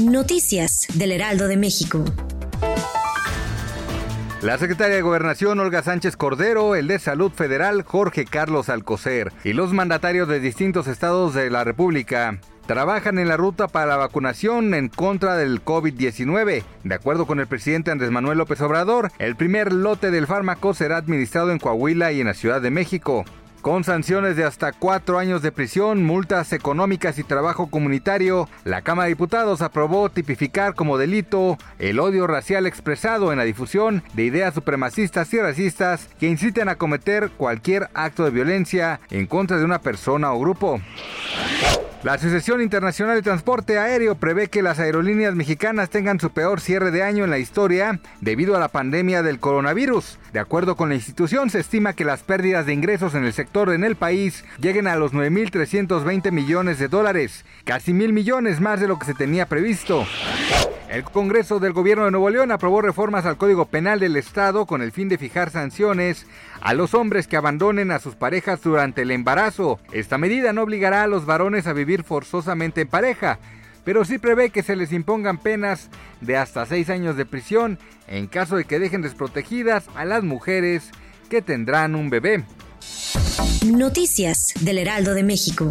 Noticias del Heraldo de México. La secretaria de Gobernación Olga Sánchez Cordero, el de Salud Federal Jorge Carlos Alcocer y los mandatarios de distintos estados de la República trabajan en la ruta para la vacunación en contra del COVID-19. De acuerdo con el presidente Andrés Manuel López Obrador, el primer lote del fármaco será administrado en Coahuila y en la Ciudad de México. Con sanciones de hasta cuatro años de prisión, multas económicas y trabajo comunitario, la Cámara de Diputados aprobó tipificar como delito el odio racial expresado en la difusión de ideas supremacistas y racistas que inciten a cometer cualquier acto de violencia en contra de una persona o grupo. La Asociación Internacional de Transporte Aéreo prevé que las aerolíneas mexicanas tengan su peor cierre de año en la historia debido a la pandemia del coronavirus. De acuerdo con la institución, se estima que las pérdidas de ingresos en el sector en el país lleguen a los 9.320 millones de dólares, casi mil millones más de lo que se tenía previsto. El Congreso del Gobierno de Nuevo León aprobó reformas al Código Penal del Estado con el fin de fijar sanciones a los hombres que abandonen a sus parejas durante el embarazo. Esta medida no obligará a los varones a vivir forzosamente en pareja, pero sí prevé que se les impongan penas de hasta seis años de prisión en caso de que dejen desprotegidas a las mujeres que tendrán un bebé. Noticias del Heraldo de México.